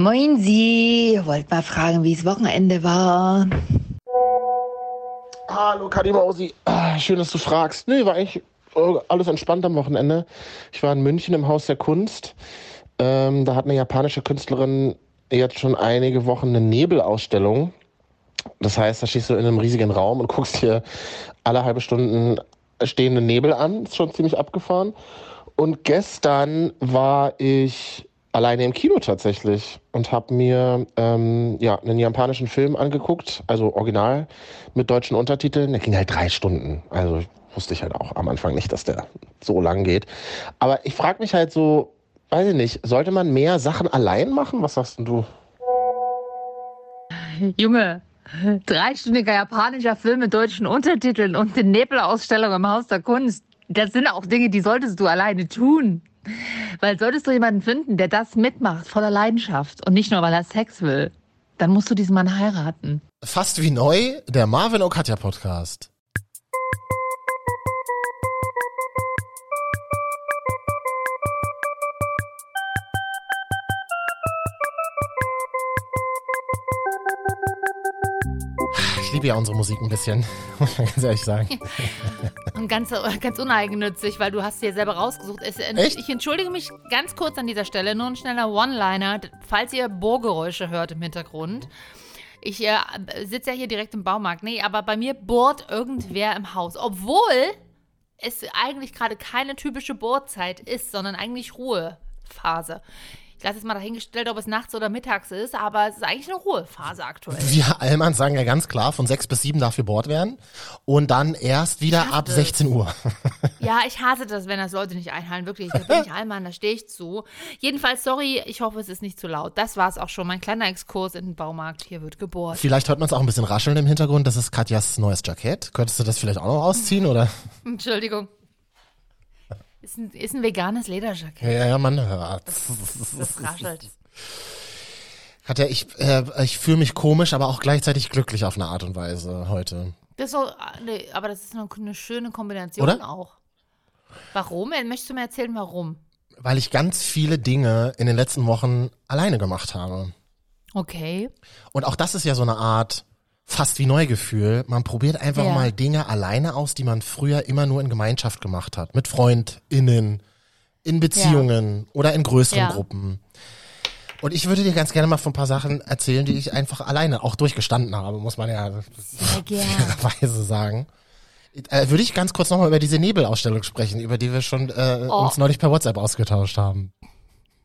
Moin Sie, wollt mal fragen, wie es Wochenende war. Hallo Kadimausi, ah, schön, dass du fragst. Nee, war eigentlich äh, alles entspannt am Wochenende. Ich war in München im Haus der Kunst. Ähm, da hat eine japanische Künstlerin jetzt schon einige Wochen eine Nebelausstellung. Das heißt, da stehst du in einem riesigen Raum und guckst dir alle halbe Stunden stehende Nebel an. Ist schon ziemlich abgefahren. Und gestern war ich alleine im Kino tatsächlich und habe mir ähm, ja einen japanischen Film angeguckt, also original mit deutschen Untertiteln. Der ging halt drei Stunden. Also wusste ich halt auch am Anfang nicht, dass der so lang geht. Aber ich frage mich halt so, weiß ich nicht, sollte man mehr Sachen allein machen? Was sagst du? Junge, dreistündiger japanischer Film mit deutschen Untertiteln und eine Nebelausstellung im Haus der Kunst. Das sind auch Dinge, die solltest du alleine tun. Weil solltest du jemanden finden, der das mitmacht, voller Leidenschaft und nicht nur, weil er Sex will, dann musst du diesen Mann heiraten. Fast wie neu, der Marvin und Katja Podcast. Liebe ja unsere Musik ein bisschen, muss man ganz ehrlich sagen. Und ganz, ganz uneigennützig, weil du hast dir selber rausgesucht. Es, Echt? Ich entschuldige mich ganz kurz an dieser Stelle, nur ein schneller One-Liner, falls ihr Bohrgeräusche hört im Hintergrund. Ich äh, sitze ja hier direkt im Baumarkt. Nee, aber bei mir bohrt irgendwer im Haus. Obwohl es eigentlich gerade keine typische Bohrzeit ist, sondern eigentlich Ruhephase. Ich lasse jetzt mal dahingestellt, ob es nachts oder mittags ist, aber es ist eigentlich eine Ruhephase aktuell. Wir Allmanns sagen ja ganz klar, von sechs bis sieben darf gebohrt werden und dann erst wieder ab das. 16 Uhr. Ja, ich hasse das, wenn das Leute nicht einhalten. Wirklich, da bin ich Allmann, da stehe ich zu. Jedenfalls, sorry, ich hoffe, es ist nicht zu laut. Das war es auch schon. Mein kleiner Exkurs in den Baumarkt. Hier wird gebohrt. Vielleicht hört man es auch ein bisschen rascheln im Hintergrund. Das ist Katjas neues Jackett. Könntest du das vielleicht auch noch ausziehen oder? Entschuldigung. Ist ein, ist ein veganes Lederjackett. Ja, ja, man hört's. Das raschelt. Katja, ich, äh, ich fühle mich komisch, aber auch gleichzeitig glücklich auf eine Art und Weise heute. Das ist so, nee, aber das ist eine, eine schöne Kombination Oder? auch. Warum? Möchtest du mir erzählen, warum? Weil ich ganz viele Dinge in den letzten Wochen alleine gemacht habe. Okay. Und auch das ist ja so eine Art fast wie Neugefühl. Man probiert einfach Ja. mal Dinge alleine aus, die man früher immer nur in Gemeinschaft gemacht hat. Mit FreundInnen, in Beziehungen oder in größeren Ja. Gruppen. Und ich würde dir ganz gerne mal von ein paar Sachen erzählen, die ich einfach alleine auch durchgestanden habe, muss man ja fairerweise sagen. Äh, würde ich ganz kurz nochmal über diese Nebelausstellung sprechen, über die wir schon äh, Oh. uns neulich per WhatsApp ausgetauscht haben.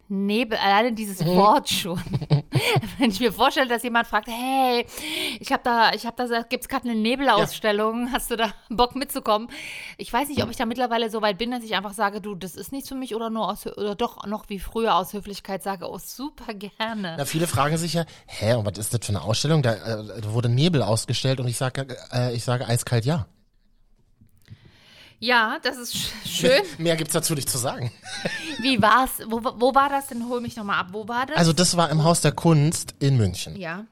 Nebel, alleine dieses. Wort schon. Wenn ich mir vorstelle, dass jemand fragt, hey, ich habe da, ich habe da, gibt's gerade eine Nebelausstellung, hast du da Bock mitzukommen? Ich weiß nicht, ob ich da mittlerweile so weit bin, dass ich einfach sage, du, das ist nichts für mich oder nur aus, oder doch noch wie früher aus Höflichkeit sage, oh, super gerne. Na, viele fragen sich ja, hä, und was ist das für eine Ausstellung? Da, äh, wurde Nebel ausgestellt und ich sage, äh, ich sage eiskalt ja. Ja, das ist sch- schön. Mehr gibt's dazu nicht zu sagen. Wie war's? Wo, wo war das denn? Hol mich nochmal ab. Wo war das? Also das war im Haus der Kunst in München. ja.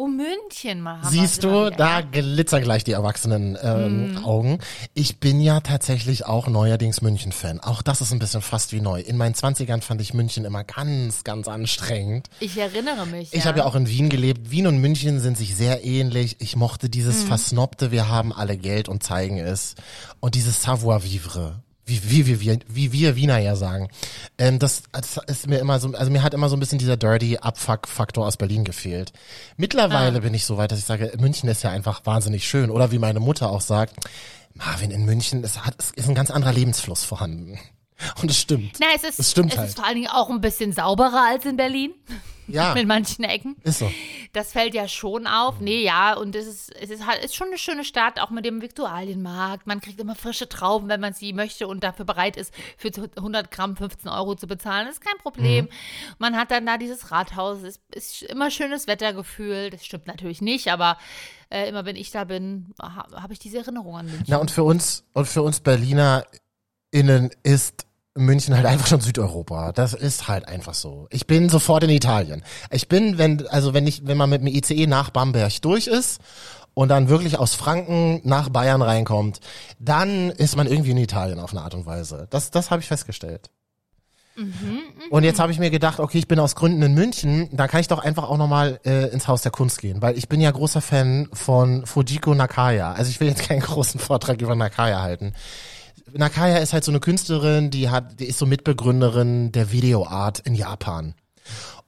Oh, München mal. Siehst du, da glitzern gleich die erwachsenen ähm, Mhm. Augen. Ich bin ja tatsächlich auch neuerdings München-Fan. Auch das ist ein bisschen fast wie neu. In meinen Zwanzigern fand ich München immer ganz, ganz anstrengend. Ich erinnere mich. Ich habe ja auch in Wien gelebt. Wien und München sind sich sehr ähnlich. Ich mochte dieses Mhm. Versnobte, wir haben alle Geld und zeigen es. Und dieses Savoir-vivre. Wie, wie, wie, wie, wie wir Wiener ja sagen. Ähm, das, das ist mir immer so, also mir hat immer so ein bisschen dieser dirty Abfuck-Faktor aus Berlin gefehlt. Mittlerweile bin ich so weit, dass ich sage, München ist ja einfach wahnsinnig schön. Oder wie meine Mutter auch sagt, Marvin, in München ist, hat, ist ein ganz anderer Lebensfluss vorhanden. Und es stimmt. Na, es ist, Das stimmt es halt. ist vor allen Dingen auch ein bisschen sauberer als in Berlin. Ja, Mit manchen Ecken. ist so. Das fällt ja schon auf. Nee, ja, und es ist, es ist halt ist schon eine schöne Stadt, auch mit dem Viktualienmarkt. Man kriegt immer frische Trauben, wenn man sie möchte und dafür bereit ist, für 100 Gramm 15 Euro zu bezahlen. Das ist kein Problem. Mhm. Man hat dann da dieses Rathaus. Es ist immer schönes Wettergefühl. Das stimmt natürlich nicht, aber äh, immer wenn ich da bin, ha, habe ich diese Erinnerung an München. Na und für uns und für uns Berliner innen ist München halt einfach schon Südeuropa. Das ist halt einfach so. Ich bin sofort in Italien. Ich bin, wenn also wenn ich wenn man mit dem ICE nach Bamberg durch ist und dann wirklich aus Franken nach Bayern reinkommt, dann ist man irgendwie in Italien auf eine Art und Weise. Das das habe ich festgestellt. Und jetzt habe ich mir gedacht, okay, ich bin aus Gründen in München, da kann ich doch einfach auch nochmal äh, ins Haus der Kunst gehen, weil ich bin ja großer Fan von Fujiko Nakaya. Also ich will jetzt keinen großen Vortrag über Nakaya halten. Nakaya ist halt so eine Künstlerin, die hat, die ist so Mitbegründerin der Videoart in Japan.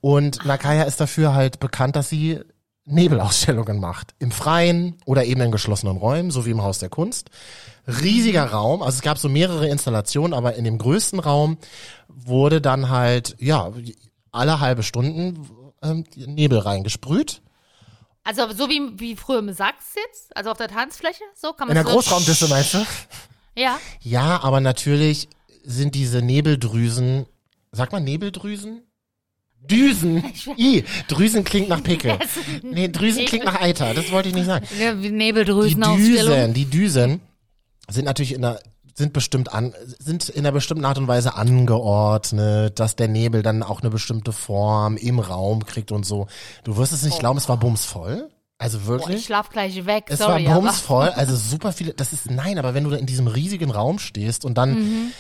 Und Nakaya ist dafür halt bekannt, dass sie Nebelausstellungen macht. Im Freien oder eben in geschlossenen Räumen, so wie im Haus der Kunst. Riesiger Raum, also es gab so mehrere Installationen, aber in dem größten Raum wurde dann halt, ja, alle halbe Stunden ähm, Nebel reingesprüht. Also so wie, wie früher im Sachs jetzt, also auf der Tanzfläche, so kann man In der so Großraumdisse meinst du? Ja, Ja, aber natürlich sind diese Nebeldrüsen, sagt man Nebeldrüsen? Düsen. I, Drüsen klingt nach Pickel. Nee, Drüsen klingt nach Eiter, das wollte ich nicht sagen. Wie Die. Düsen, die Düsen sind natürlich in der sind bestimmt an, sind in einer bestimmten Art und Weise angeordnet, dass der Nebel dann auch eine bestimmte Form im Raum kriegt und so. Du wirst es nicht glauben, es war bumsvoll. Also Boah, wirklich. ich schlaf gleich weg, Es sorry. war aber- bumsvoll, also super viele, das ist, nein, aber wenn du da in diesem riesigen Raum stehst und dann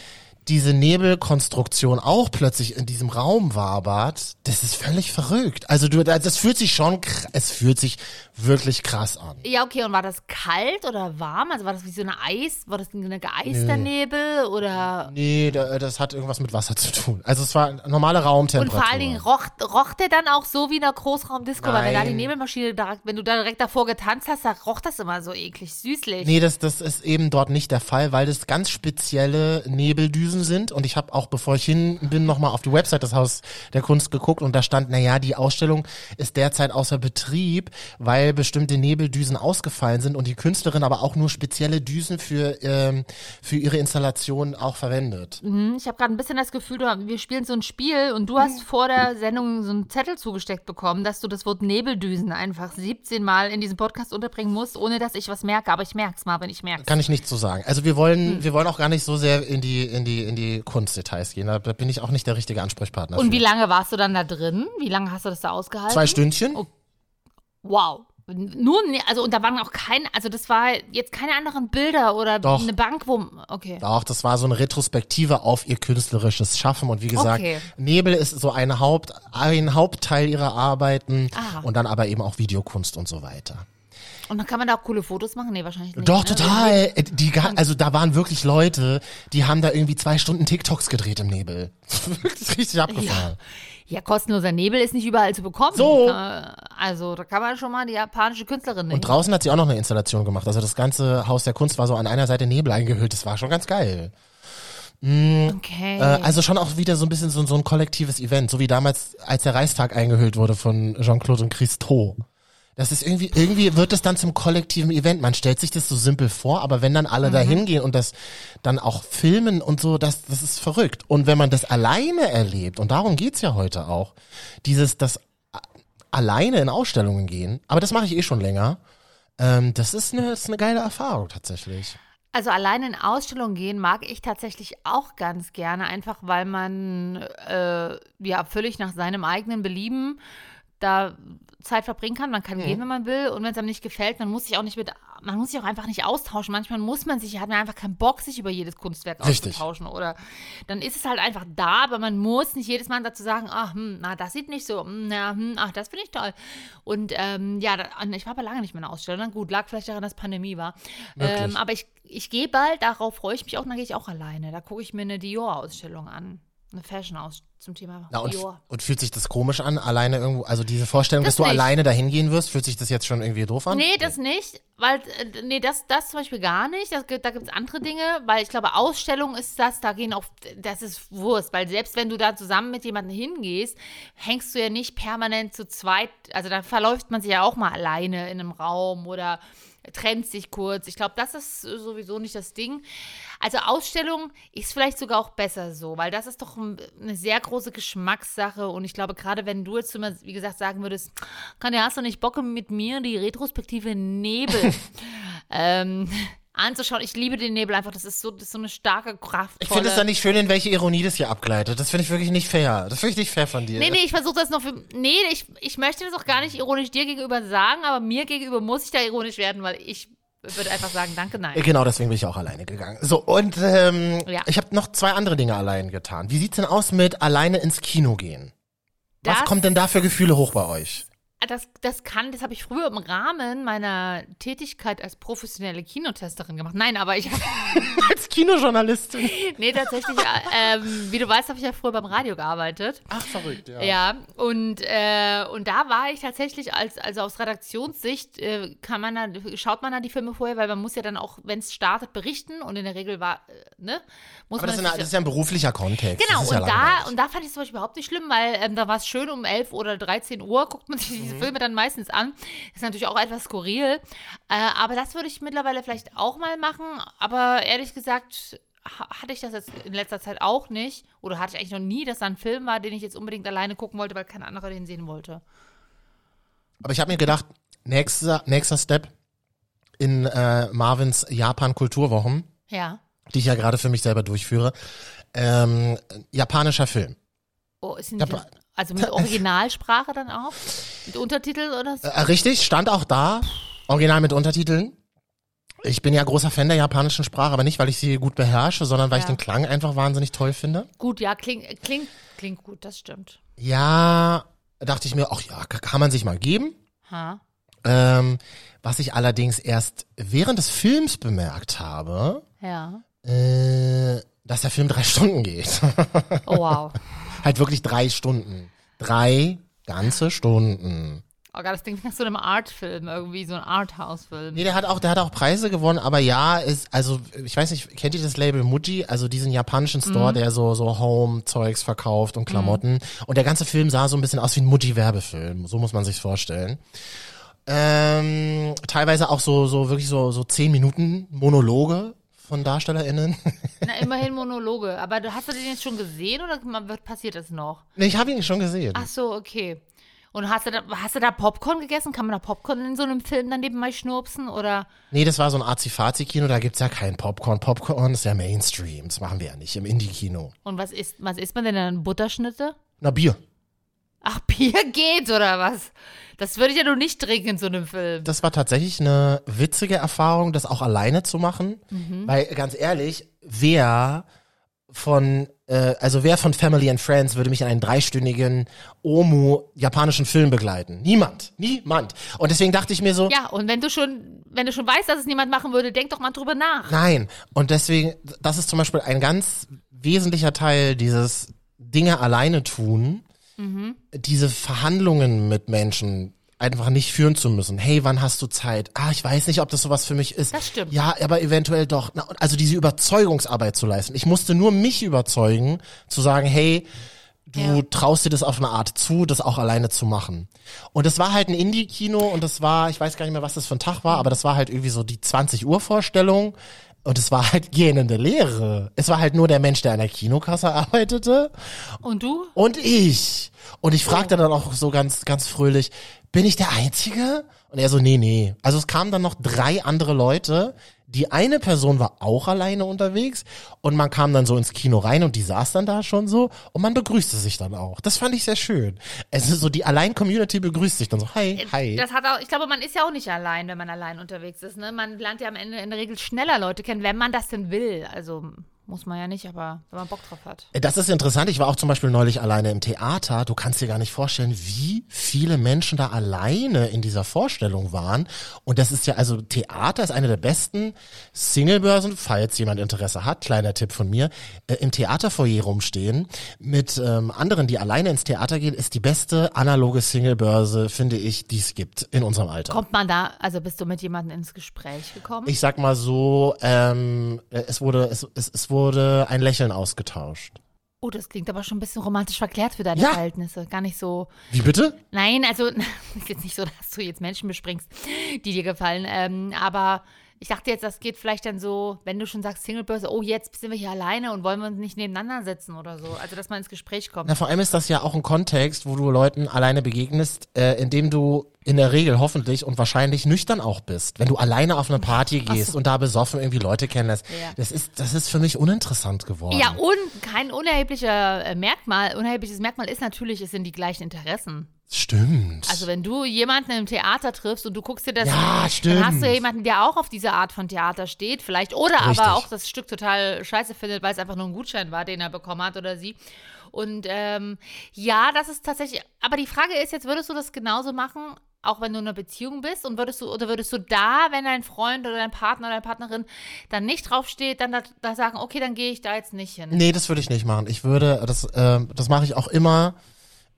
diese Nebelkonstruktion auch plötzlich in diesem Raum wabert, das ist völlig verrückt. Also du, das fühlt sich schon, es fühlt sich wirklich krass an. Ja, okay, und war das kalt oder warm? Also war das wie so eine Eis, war das ein geeister Nebel oder Nee, da, das hat irgendwas mit Wasser zu tun. Also es war normale Raumtemperatur. und vor allen Dingen roch, roch der dann auch so wie in einer Großraumdisco, weil wenn da die. Nebelmaschine, da, wenn du da direkt davor getanzt hast, da roch das immer so eklig, süßlich. Nee, das, das ist eben dort nicht der Fall, weil das ganz spezielle Nebeldüsen sind. Und ich habe auch, bevor ich hin bin, nochmal auf die Website des Haus der Kunst geguckt und da stand, naja, die Ausstellung ist derzeit außer Betrieb, weil bestimmte Nebeldüsen ausgefallen sind und die Künstlerin aber auch nur spezielle Düsen für, ähm, für ihre Installation auch verwendet. Hm, Ich habe gerade ein bisschen das Gefühl, du, wir spielen so ein Spiel und du hast vor der Sendung so einen Zettel zugesteckt bekommen, dass du das Wort Nebeldüsen einfach 17 Mal in diesem Podcast unterbringen musst, ohne dass ich was merke. Aber ich merk's mal, wenn ich merk's. Kann ich nicht so sagen. Also wir wollen, wir wollen auch gar nicht so sehr in die, in die, in die Kunstdetails gehen. Da bin ich auch nicht der richtige Ansprechpartner. Und für. wie lange warst du dann da drin? Wie lange hast du das da ausgehalten? Zwei Stündchen? Wow. Nur, also und da waren auch keine, also das war jetzt keine anderen Bilder oder Doch. eine Bank, wo, okay. Doch, das war so eine Retrospektive auf ihr künstlerisches Schaffen und wie gesagt, Okay. Nebel ist so eine Haupt, ein Hauptteil ihrer Arbeiten Aha. und dann aber eben auch Videokunst und so weiter. Und dann kann man da auch coole Fotos machen? Nee, wahrscheinlich nicht. Doch, ne? total. Äh, Die, also da waren wirklich Leute, die haben da irgendwie zwei Stunden TikToks gedreht im Nebel. wirklich richtig abgefahren. Ja, kostenloser Nebel ist nicht überall zu bekommen. So. Also, da kann man schon mal die japanische Künstlerin nehmen. Und draußen hat sie auch noch eine Installation gemacht. Also das ganze Haus der Kunst war so an einer Seite Nebel eingehüllt. Das war schon ganz geil. Okay. Äh, also schon auch wieder so ein bisschen so, so ein kollektives Event, so wie damals, als der Reichstag eingehüllt wurde von Jean-Claude und Christo. Das ist irgendwie, irgendwie wird es dann zum kollektiven Event. Man stellt sich das so simpel vor, aber wenn dann alle da hingehen und das dann auch filmen und so, das, das ist verrückt. Und wenn man das alleine erlebt, und darum geht's ja heute auch, dieses, das alleine in Ausstellungen gehen, aber das mache ich eh schon länger, ähm, das ist eine, das ist eine geile Erfahrung tatsächlich. Also allein in Ausstellungen gehen mag ich tatsächlich auch ganz gerne, einfach weil man äh, ja völlig nach seinem eigenen Belieben da Zeit verbringen kann. Man kann Mhm. gehen, wenn man will. Und wenn es einem nicht gefällt, man muss sich auch nicht mit, man muss sich auch einfach nicht austauschen. Manchmal muss man sich, hat man einfach keinen Bock, sich über jedes Kunstwerk Richtig. auszutauschen. Oder dann ist es halt einfach da, aber man muss nicht jedes Mal dazu sagen, ach, hm, na, das sieht nicht so, hm, na, hm, ach, das finde ich toll. Und ähm, ja, da, ich war aber lange nicht mehr in der Ausstellung. Gut, lag vielleicht daran, dass Pandemie war. Ähm, aber ich, ich gehe bald, darauf freue ich mich auch, dann gehe ich auch alleine. Da gucke ich mir eine Dior-Ausstellung an. Eine Fashion aus zum Thema Na, und, Dior. und fühlt sich das komisch an, alleine irgendwo, also diese Vorstellung, Das dass du nicht. alleine dahin gehen wirst, fühlt sich das jetzt schon irgendwie doof an? Nee, das nicht, weil, äh, nee, das, das zum Beispiel gar nicht. Das, da gibt es andere Dinge, weil ich glaube, Ausstellung ist das, da gehen auch, das ist Wurst, weil selbst wenn du da zusammen mit jemandem hingehst, hängst du ja nicht permanent zu zweit, also da verläuft man sich ja auch mal alleine in einem Raum oder trennt sich kurz. Ich glaube, das ist sowieso nicht das Ding. Also Ausstellung ist vielleicht sogar auch besser so, weil das ist doch ein- eine sehr große Geschmackssache und ich glaube, gerade wenn du jetzt immer, wie gesagt, sagen würdest, kann hast du nicht Bock mit mir die retrospektive Nebel ähm, anzuschauen. Ich liebe den Nebel einfach, das ist so, das ist so eine starke Kraft. Ich finde es dann nicht schön, in welche Ironie das hier abgleitet. Das finde ich wirklich nicht fair. Das finde ich nicht fair von dir. Nee, nee, ich versuche das noch für. Nee, ich, ich möchte das auch gar nicht ironisch dir gegenüber sagen, aber mir gegenüber muss ich da ironisch werden, weil ich würde einfach sagen, danke, Äh, nein. Genau, deswegen bin ich auch alleine gegangen. So, und ähm, Ja. ich habe noch zwei andere Dinge allein getan. Wie sieht's denn aus mit alleine ins Kino gehen? Was Das- kommt denn da für Gefühle hoch bei euch? Das, das kann, das habe ich früher im Rahmen meiner Tätigkeit als professionelle Kinotesterin gemacht. Nein, aber ich habe, Als Kinojournalistin. nee, tatsächlich, äh, ähm, wie du weißt, habe ich ja früher beim Radio gearbeitet. Ach, verrückt, ja. Ja, und, äh, und da war ich tatsächlich als, also aus Redaktionssicht, äh, kann man da, schaut man da die Filme vorher, weil man muss ja dann auch, wenn es startet, berichten und in der Regel war, äh, ne, muss Aber das ist, man ein, das ist ja ein beruflicher Kontext. Genau, ist ja und da, und da fand ich es zum Beispiel überhaupt nicht schlimm, weil ähm, da war es schön um 11 oder 13 Uhr, guckt man sich Mhm. Diese Filme dann meistens an. Ist natürlich auch etwas skurril. Äh, aber das würde ich mittlerweile vielleicht auch mal machen. Aber ehrlich gesagt, ha- hatte ich das jetzt in letzter Zeit auch nicht. Oder hatte ich eigentlich noch nie, dass da ein Film war, den ich jetzt unbedingt alleine gucken wollte, weil kein anderer den sehen wollte. Aber ich habe mir gedacht, nächster, nächster Step in äh, Marvins Japan-Kulturwochen, Ja. die ich ja gerade für mich selber durchführe, ähm, japanischer Film. Oh, ist Ja, nicht, aber- also mit Originalsprache dann auch? Mit Untertitel oder so? Äh, richtig, stand auch da, original mit Untertiteln. Ich bin ja großer Fan der japanischen Sprache, aber nicht, weil ich sie gut beherrsche, sondern weil ich Ja. den Klang einfach wahnsinnig toll finde. Gut, ja, klingt, klingt, klingt gut, das stimmt. Ja, dachte ich mir, ach ja, kann man sich mal geben. Ha. Ähm, was ich allerdings erst während des Films bemerkt habe, Ja. äh, dass der Film drei Stunden geht. Oh, wow. Halt wirklich drei Stunden. Drei ganze Stunden. Oh Gott, das klingt nach so einem Artfilm, irgendwie so ein Arthouse-Film. Nee, der hat auch, der hat auch Preise gewonnen, aber ja, ist, also, ich weiß nicht, kennt ihr das Label Muji? Also diesen japanischen Store, der so, so Home-Zeugs verkauft und Klamotten. Und der ganze Film sah so ein bisschen aus wie ein Muji-Werbefilm. So muss man sich's vorstellen. Ähm, teilweise auch so, so wirklich so, so zehn Minuten Monologe von DarstellerInnen. Na, immerhin Monologe. Aber du- hast du den jetzt schon gesehen oder passiert das noch? nee, ich habe ihn schon gesehen. Ach so, okay. Und hast du, da, hast du da Popcorn gegessen? Kann man da Popcorn in so einem Film dann nebenbei schnurpsen? Oder? Nee, das war so ein Azi-Fazi-Kino, da gibt's ja kein Popcorn. Popcorn ist ja Mainstream. Das machen wir ja nicht im Indie-Kino. Und was isst, was isst man denn dann? Butterschnitte? Na, Bier. Ach, Bier geht oder was? Das würde ich ja nur nicht trinken in so einem Film. Das war tatsächlich eine witzige Erfahrung, das auch alleine zu machen. Mhm. Weil ganz ehrlich, wer von, äh, also wer von Family and Friends würde mich in einen dreistündigen Omu japanischen Film begleiten? Niemand. Niemand. Und deswegen dachte ich mir so, Ja, und wenn du schon, wenn du schon weißt, dass es niemand machen würde, denk doch mal drüber nach. Nein. Und deswegen, das ist zum Beispiel ein ganz wesentlicher Teil dieses Dinge alleine tun, Mhm. diese Verhandlungen mit Menschen einfach nicht führen zu müssen. Hey, wann hast du Zeit? Ah, ich weiß nicht, ob das sowas für mich ist. Das stimmt. Ja, aber eventuell doch. Na, Also diese Überzeugungsarbeit zu leisten. Ich musste nur mich überzeugen, zu sagen, hey, du Ja. traust dir das auf eine Art zu, das auch alleine zu machen. Und es war halt ein Indie-Kino und das war, ich weiß gar nicht mehr, was das für ein Tag war, aber das war halt irgendwie so die 20 Uhr Vorstellung. Und es war halt gähnende Leere. Es war halt nur der Mensch, der an der Kinokasse arbeitete Und du? und ich. Und ich fragte dann auch so ganz, ganz fröhlich, bin ich der Einzige? Und er so, nee, nee. Also es kamen dann noch drei andere Leute. Die eine Person war auch alleine unterwegs und man kam dann so ins Kino rein und die saß dann da schon so und man begrüßte sich dann auch. Das fand ich sehr schön. Es ist so, die Allein-Community begrüßt sich dann so, hi, hi. Das hat auch, ich glaube, man ist ja auch nicht allein, wenn man allein unterwegs ist. Ne? Man lernt ja am Ende in der Regel schneller Leute kennen, wenn man das denn will. Also muss man ja nicht, aber wenn man Bock drauf hat. Das ist interessant. Ich war auch zum Beispiel neulich alleine im Theater. Du kannst dir gar nicht vorstellen, wie viele Menschen da alleine in dieser Vorstellung waren. Und das ist ja, also Theater ist eine der besten Singlebörsen, falls jemand Interesse hat, kleiner Tipp von mir, äh, im Theaterfoyer rumstehen mit ähm, anderen, die alleine ins Theater gehen, ist die beste analoge Singlebörse, finde ich, die es gibt in unserem Alter. Kommt man da, also bist du mit jemandem ins Gespräch gekommen? Ich sag mal so, ähm, äh, es wurde, es, es, es wurde ein Lächeln ausgetauscht. oh, das klingt aber schon ein bisschen romantisch verklärt für deine Ja. Verhältnisse. Gar nicht so. Wie bitte? Nein, also ist jetzt nicht so, dass du jetzt Menschen bespringst, die dir gefallen. Ähm, aber ich dachte jetzt, das geht vielleicht dann so, wenn du schon sagst Singlebörse, oh, jetzt sind wir hier alleine und wollen wir uns nicht nebeneinander setzen oder so. Also, dass man ins Gespräch kommt. Na, vor allem ist das ja auch ein Kontext, wo du Leuten alleine begegnest, äh, indem du in der Regel hoffentlich und wahrscheinlich nüchtern auch bist, wenn du alleine auf eine Party gehst und da besoffen irgendwie Leute kennenlässt. Ja. Das ist, das ist für mich uninteressant geworden. Ja, und kein unerheblicher äh, Merkmal, unerhebliches Merkmal ist natürlich, es sind die gleichen Interessen. Stimmt. Also wenn du jemanden im Theater triffst und du guckst dir das Ja, an, dann stimmt. hast du jemanden, der auch auf diese Art von Theater steht, vielleicht. Oder Richtig. aber auch das Stück total scheiße findet, weil es einfach nur ein Gutschein war, den er bekommen hat oder sie. Und ähm, ja, das ist tatsächlich. Aber die Frage ist jetzt, würdest du das genauso machen, auch wenn du in einer Beziehung bist? Und würdest du, oder würdest du da, wenn dein Freund oder dein Partner oder deine Partnerin dann nicht draufsteht, dann da, da sagen, okay, dann gehe ich da jetzt nicht hin? Nee, das würde ich nicht machen. Ich würde, das, ähm, das mache ich auch immer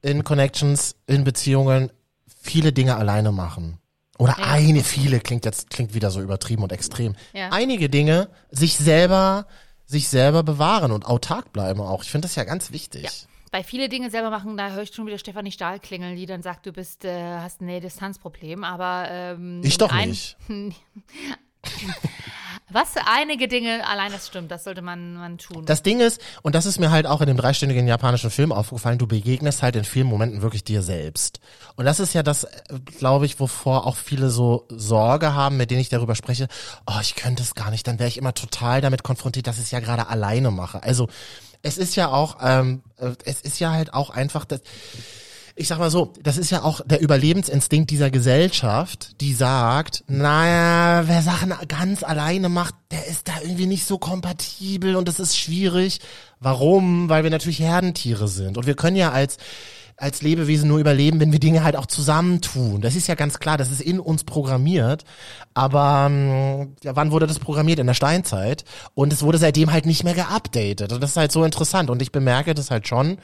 in Connections, in Beziehungen, viele Dinge alleine machen. Oder Ja. eine, viele klingt jetzt, klingt wieder so übertrieben und extrem. Ja. Einige Dinge sich selber, sich selber bewahren und autark bleiben auch. Ich finde das ja ganz wichtig. Ja. Bei viele Dinge selber machen, da höre ich schon wieder Stefanie Stahl klingeln, die dann sagt, du bist, äh, hast ein Nähe-Distanzproblem, aber ähm, Ich doch ein- nicht. Was? Einige Dinge, allein das stimmt, das sollte man, man tun. Das Ding ist, und das ist mir halt auch in dem dreistündigen japanischen Film aufgefallen, du begegnest halt in vielen Momenten wirklich dir selbst. Und das ist ja das, glaube ich, wovor auch viele so Sorge haben, mit denen ich darüber spreche, oh, ich könnte es gar nicht, dann wäre ich immer total damit konfrontiert, dass ich es ja gerade alleine mache. Also es ist ja auch, ähm, äh, es ist ja halt auch einfach das, ich sag mal so, das ist ja auch der Überlebensinstinkt dieser Gesellschaft, die sagt, naja, wer Sachen ganz alleine macht, der ist da irgendwie nicht so kompatibel und das ist schwierig. Warum? Weil wir natürlich Herdentiere sind und wir können ja als als Lebewesen nur überleben, wenn wir Dinge halt auch zusammentun. Das ist ja ganz klar, das ist in uns programmiert. Aber ähm, ja, wann wurde das programmiert? In der Steinzeit. Und es wurde seitdem halt nicht mehr geupdatet. Und das ist halt so interessant. Und ich bemerke das halt schon.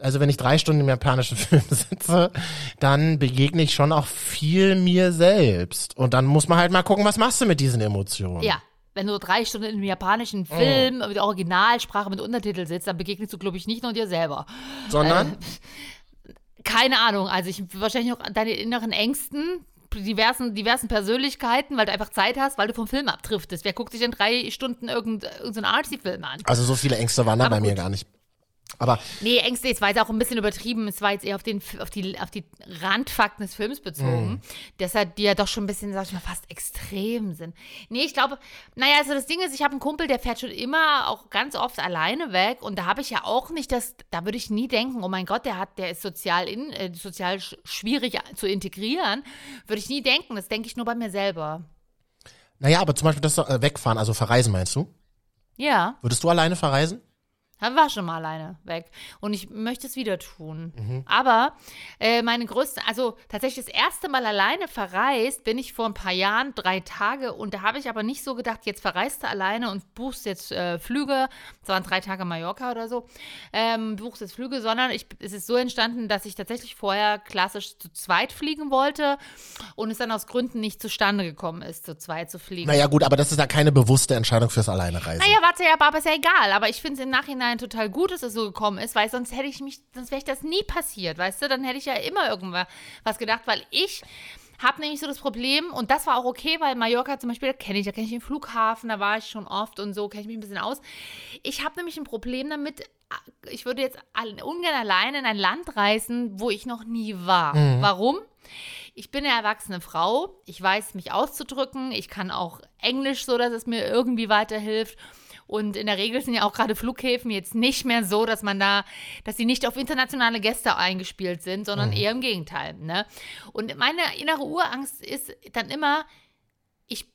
Also wenn ich drei Stunden im japanischen Film sitze, dann begegne ich schon auch viel mir selbst. Und dann muss man halt mal gucken, was machst du mit diesen Emotionen. ja. Wenn du drei Stunden in einem Oh. japanischen Film mit Originalsprache mit Untertitel sitzt, dann begegnest du, glaube ich, nicht nur dir selber. Sondern? Keine Ahnung, also ich wahrscheinlich noch deine inneren Ängsten, diversen, diversen Persönlichkeiten, weil du einfach Zeit hast, weil du vom Film abdriftest. Wer guckt sich in drei Stunden irgendeinen irgendein so Artsy-Film an? also so viele Ängste waren da bei mir gut. gar nicht. Aber Nee, Ängste, jetzt war jetzt auch ein bisschen übertrieben. Es war jetzt eher auf, den, auf, die, auf die Randfakten des Films bezogen. Deshalb, die ja doch schon ein bisschen, sag ich mal, fast extrem sind. Nee, ich glaube, naja, also das Ding ist, ich habe einen Kumpel, der fährt schon immer auch ganz oft alleine weg. Und da habe ich ja auch nicht das, da würde ich nie denken, oh mein Gott, der hat, der ist sozial, in, äh, sozial sch schwierig zu integrieren. Würde ich nie denken. Das denke ich nur bei mir selber. naja, aber zum Beispiel das äh, Wegfahren, also verreisen meinst du? Ja. Würdest du alleine verreisen? Er war schon mal alleine weg. Und ich möchte es wieder tun. Mhm. Aber äh, meine größte, also tatsächlich das erste Mal alleine verreist, bin ich vor ein paar Jahren, drei Tage. Und da habe ich aber nicht so gedacht, jetzt verreist du alleine und buchst jetzt äh, Flüge. Es waren drei Tage Mallorca oder so. Ähm, buchst jetzt Flüge, sondern ich, es ist so entstanden, dass ich tatsächlich vorher klassisch zu zweit fliegen wollte und es dann aus Gründen nicht zustande gekommen ist, zu zweit zu fliegen. Naja gut, aber das ist ja keine bewusste Entscheidung fürs Alleinereisen. Naja, warte, ja, aber ist ja egal. Aber ich finde es im Nachhinein total gut, dass es so gekommen ist, weil sonst hätte ich mich, sonst wäre ich das nie passiert, weißt du? Dann hätte ich ja immer irgendwas was gedacht, weil ich habe nämlich so das Problem, und das war auch okay, weil Mallorca zum Beispiel, da kenne ich, da kenne ich den Flughafen, da war ich schon oft und so, kenne ich mich ein bisschen aus. Ich habe nämlich ein Problem damit, ich würde jetzt ungern alleine in ein Land reisen, wo ich noch nie war. Warum? Ich bin eine erwachsene Frau, ich weiß mich auszudrücken, ich kann auch Englisch so, dass es mir irgendwie weiterhilft. Und in der Regel sind ja auch gerade Flughäfen jetzt nicht mehr so, dass man da, dass sie nicht auf internationale Gäste eingespielt sind, sondern eher im Gegenteil. Ne? Und meine innere Urangst ist dann immer, ich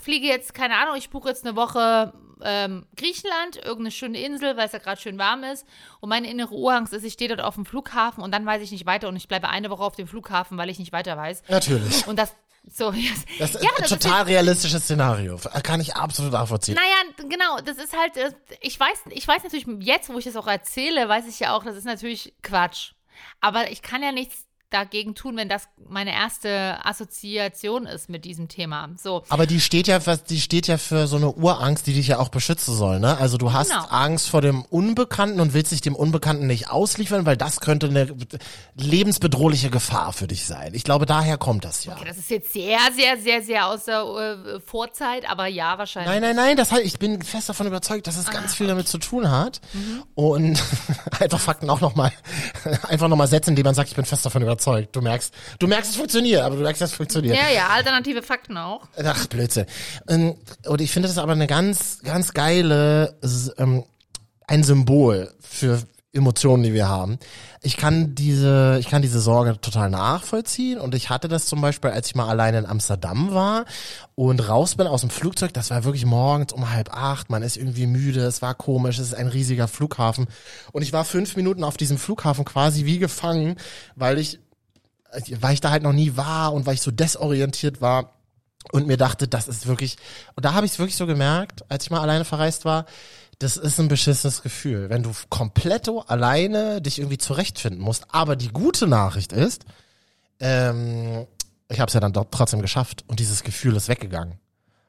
fliege jetzt, keine Ahnung, ich buche jetzt eine Woche ähm, Griechenland, irgendeine schöne Insel, weil es ja gerade schön warm ist. Und meine innere Urangst ist, ich stehe dort auf dem Flughafen und dann weiß ich nicht weiter und ich bleibe eine Woche auf dem Flughafen, weil ich nicht weiter weiß. Natürlich. Und das, so, Das ist ja, ein das ist total realistisches Szenario. Kann ich absolut nachvollziehen. naja, genau, das ist halt, äh, ich weiß, ich weiß natürlich, jetzt, wo ich das auch erzähle, weiß ich ja auch, das ist natürlich Quatsch. Aber ich kann ja nichts dagegen tun, wenn das meine erste Assoziation ist mit diesem Thema. So. Aber die steht ja, die steht ja für so eine Urangst, die dich ja auch beschützen soll, ne? Also du hast Genau. Angst vor dem Unbekannten und willst dich dem Unbekannten nicht ausliefern, weil das könnte eine lebensbedrohliche Gefahr für dich sein. Ich glaube, daher kommt das ja. Okay, das ist jetzt sehr, sehr, sehr, sehr aus der äh, Vorzeit, aber ja, wahrscheinlich. Nein, nein, nein, das halt, ich bin fest davon überzeugt, dass es Ah. ganz viel damit zu tun hat. Und einfach Fakten auch nochmal, einfach nochmal setzen, indem man sagt, ich bin fest davon überzeugt. Überzeugt. Du merkst, du merkst, es funktioniert, aber du merkst, es funktioniert. Ja, ja, alternative Fakten auch. Ach, Blödsinn. Ähm, Und ich finde das aber eine ganz, ganz geile, ähm, ein Symbol für Emotionen, die wir haben. Ich kann diese, ich kann diese Sorge total nachvollziehen und ich hatte das zum Beispiel, als ich mal alleine in Amsterdam war und raus bin aus dem Flugzeug, das war wirklich morgens um halb acht, man ist irgendwie müde, es war komisch, es ist ein riesiger Flughafen und ich war fünf Minuten auf diesem Flughafen quasi wie gefangen, weil ich, weil ich da halt noch nie war und weil ich so desorientiert war und mir dachte, das ist wirklich, und da habe ich es wirklich so gemerkt, als ich mal alleine verreist war, das ist ein beschissenes Gefühl, wenn du komplett alleine dich irgendwie zurechtfinden musst. Aber die gute Nachricht ist, ähm, ich habe es ja dann trotzdem geschafft und dieses Gefühl ist weggegangen.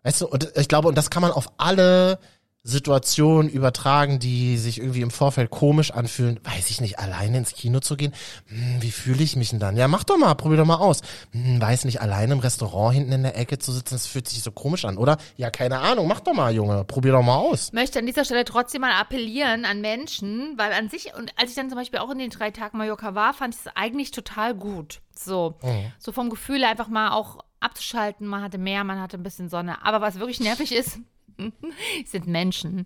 Weißt du, und ich glaube, und das kann man auf alle Situationen übertragen, die sich irgendwie im Vorfeld komisch anfühlen. Weiß ich nicht, alleine ins Kino zu gehen? Hm, wie fühle ich mich denn dann? Ja, mach doch mal, probier doch mal aus. Hm, weiß nicht, alleine im Restaurant hinten in der Ecke zu sitzen, das fühlt sich so komisch an, oder? Ja, keine Ahnung, mach doch mal, Junge, probier doch mal aus. möchte an dieser Stelle trotzdem mal appellieren an Menschen, weil an sich, und als ich dann zum Beispiel auch in den drei Tagen Mallorca war, fand ich es eigentlich total gut. So, so vom Gefühl einfach mal auch abzuschalten, man hatte mehr, man hatte ein bisschen Sonne. Aber was wirklich nervig ist, sind Menschen.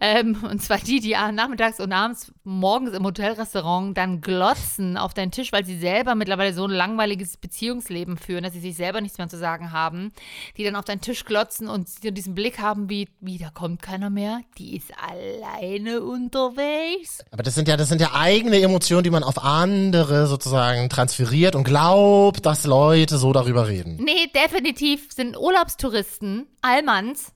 Ähm, und zwar die, die nachmittags und abends morgens im Hotelrestaurant dann glotzen auf deinen Tisch, weil sie selber mittlerweile so ein langweiliges Beziehungsleben führen, dass sie sich selber nichts mehr zu sagen haben. Die dann auf deinen Tisch glotzen und diesen Blick haben wie, wie, da kommt keiner mehr. Die ist alleine unterwegs. Aber das sind ja, das sind ja eigene Emotionen, die man auf andere sozusagen transferiert und glaubt, dass Leute so darüber reden. Nee, definitiv sind Urlaubstouristen, Allmanns,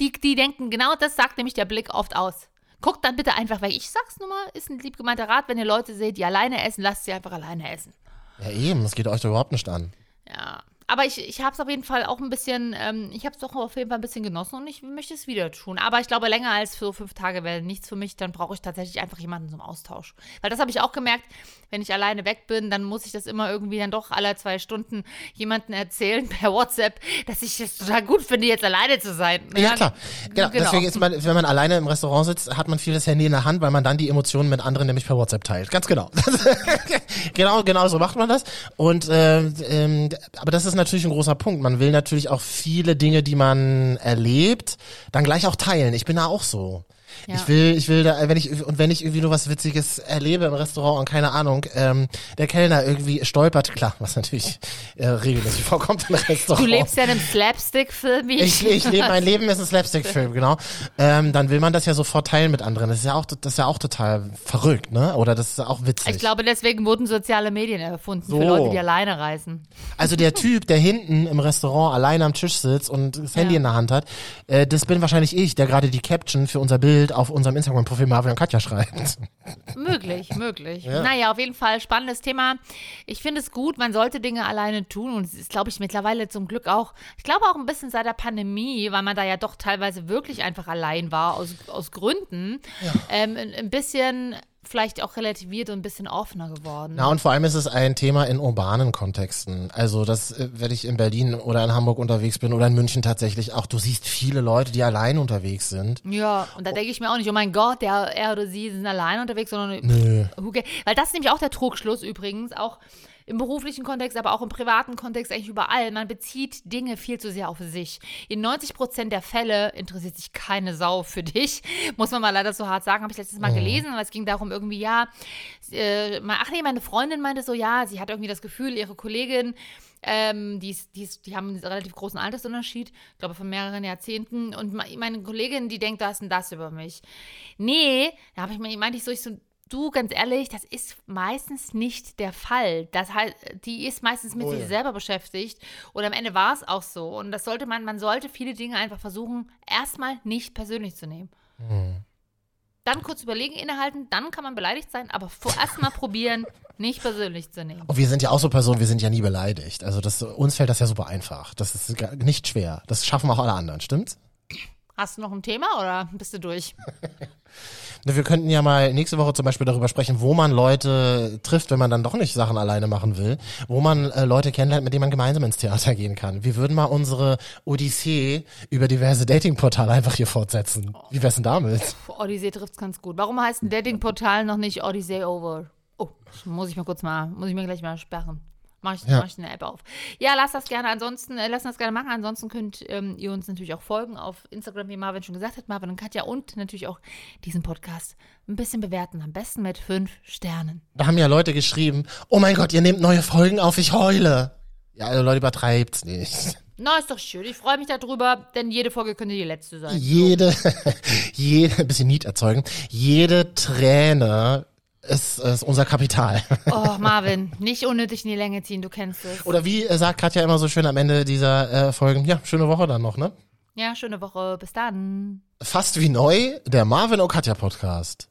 die, die denken, genau das sagt nämlich der Blick oft aus. Guckt dann bitte einfach weg. Ich sag's nur mal, ist ein lieb gemeinter Rat, wenn ihr Leute seht, die alleine essen, lasst sie einfach alleine essen. Ja, eben, das geht euch doch überhaupt nicht an. Ja. Aber ich, ich habe es auf jeden Fall auch ein bisschen, ähm, ich habe es doch auf jeden Fall ein bisschen genossen und ich möchte es wieder tun. Aber ich glaube, länger als so fünf Tage wäre nichts für mich. Dann brauche ich tatsächlich einfach jemanden zum Austausch. Weil das habe ich auch gemerkt, wenn ich alleine weg bin, dann muss ich das immer irgendwie dann doch alle zwei Stunden jemanden erzählen per WhatsApp, dass ich es total gut finde, jetzt alleine zu sein. Ja, klar. Genau. Genau. Deswegen ist man, wenn man alleine im Restaurant sitzt, hat man viel das Handy in der Hand, weil man dann die Emotionen mit anderen nämlich per WhatsApp teilt. Ganz genau. genau, genau so macht man das. Und ähm, ähm, aber das ist natürlich ein großer Punkt. Man will natürlich auch viele Dinge, die man erlebt, dann gleich auch teilen. Ich bin da auch so. Ja. Ich will, ich will da, wenn ich und wenn ich irgendwie nur was Witziges erlebe im Restaurant und keine Ahnung, ähm, der Kellner irgendwie stolpert, klar, was natürlich äh, regelmäßig vorkommt im Restaurant. Du lebst ja in einem Slapstick-Film wie Ich, ich lebe, mein Leben ist ein Slapstick-Film, genau. Ähm, dann will man das ja sofort teilen mit anderen. Das ist ja auch, das ist ja auch total verrückt, ne? Oder das ist auch witzig. Ich glaube, deswegen wurden soziale Medien erfunden So. für Leute, die alleine reisen. also der Typ, der hinten im Restaurant alleine am Tisch sitzt und das Handy Ja. in der Hand hat, äh, das bin wahrscheinlich ich, der gerade die Caption für unser Bild auf unserem Instagram-Profil Marvin und Katja schreibt. Möglich, möglich. Ja. Naja, auf jeden Fall spannendes Thema. Ich finde es gut, man sollte Dinge alleine tun und es ist, glaube ich, mittlerweile zum Glück auch, ich glaube auch ein bisschen seit der Pandemie, weil man da ja doch teilweise wirklich einfach allein war, aus, aus Gründen, ähm, ein, ein bisschen vielleicht auch relativiert und ein bisschen offener geworden. Na und vor allem ist es ein Thema in urbanen Kontexten. Also das, äh, wenn ich in Berlin oder in Hamburg unterwegs bin oder in München tatsächlich auch, du siehst viele Leute, die allein unterwegs sind. Ja, und da denke ich mir auch nicht, oh mein Gott, der, er oder sie sind allein unterwegs, sondern Nö. weil das ist nämlich auch der Trugschluss übrigens, auch im beruflichen Kontext, aber auch im privaten Kontext, eigentlich überall. Man bezieht Dinge viel zu sehr auf sich. In 90 Prozent der Fälle interessiert sich keine Sau für dich, muss man mal leider so hart sagen. Habe ich letztes Mal gelesen, weil es ging darum irgendwie, ja, äh, ach nee, meine Freundin meinte so, ja, sie hat irgendwie das Gefühl, ihre Kollegin ähm, die, ist, die, ist, die haben einen relativ großen Altersunterschied, ich glaube von mehreren Jahrzehnten. Und me- meine Kollegin, die denkt das und das über mich. Nee, da habe ich mir, meinte ich so, ich so, du, ganz ehrlich, das ist meistens nicht der Fall. Das heißt, die ist meistens mit Oh sich ja. selber beschäftigt. Und am Ende war es auch so. Und das sollte man, man sollte viele Dinge einfach versuchen, erstmal nicht persönlich zu nehmen. Dann kurz überlegen, innehalten, dann kann man beleidigt sein, aber vorerst mal probieren, nicht persönlich zu nehmen. Und wir sind ja auch so Personen, wir sind ja nie beleidigt. Also das, uns fällt das ja super einfach. Das ist nicht schwer. Das schaffen auch alle anderen, stimmt's? Hast du noch ein Thema oder bist du durch? Wir könnten ja mal nächste Woche zum Beispiel darüber sprechen, wo man Leute trifft, wenn man dann doch nicht Sachen alleine machen will, wo man äh, Leute kennenlernt, mit denen man gemeinsam ins Theater gehen kann. Wir würden mal unsere Odyssee über diverse Datingportale einfach hier fortsetzen. Wie wär's denn damit? Odyssee trifft's ganz gut. Warum heißt ein Datingportal noch nicht Odyssey Over? Oh, muss ich mal kurz mal, muss ich mir gleich mal sperren. Mach ich, Ja. mach ich eine App auf. Ja, lasst das gerne. Ansonsten, äh, lasst das gerne machen. Ansonsten könnt ähm, ihr uns natürlich auch folgen auf Instagram, wie Marvin schon gesagt hat. Marvin und Katja und natürlich auch diesen Podcast ein bisschen bewerten. Am besten mit fünf Sternen. Da haben ja Leute geschrieben, oh mein Gott, ihr nehmt neue Folgen auf, ich heule. Ja, also Leute, übertreibt's nicht. Na, ist doch schön. Ich freue mich darüber, denn jede Folge könnte die letzte sein. Jede, jede, ein bisschen Niet erzeugen, jede Träne ist, ist unser Kapital. Oh, Marvin, nicht unnötig in die Länge ziehen, du kennst es. Oder wie äh, sagt Katja immer so schön am Ende dieser äh, Folgen, ja, schöne Woche dann noch, ne? Ja, schöne Woche. Bis dann. Fast wie neu, der Marvin und Katja Podcast.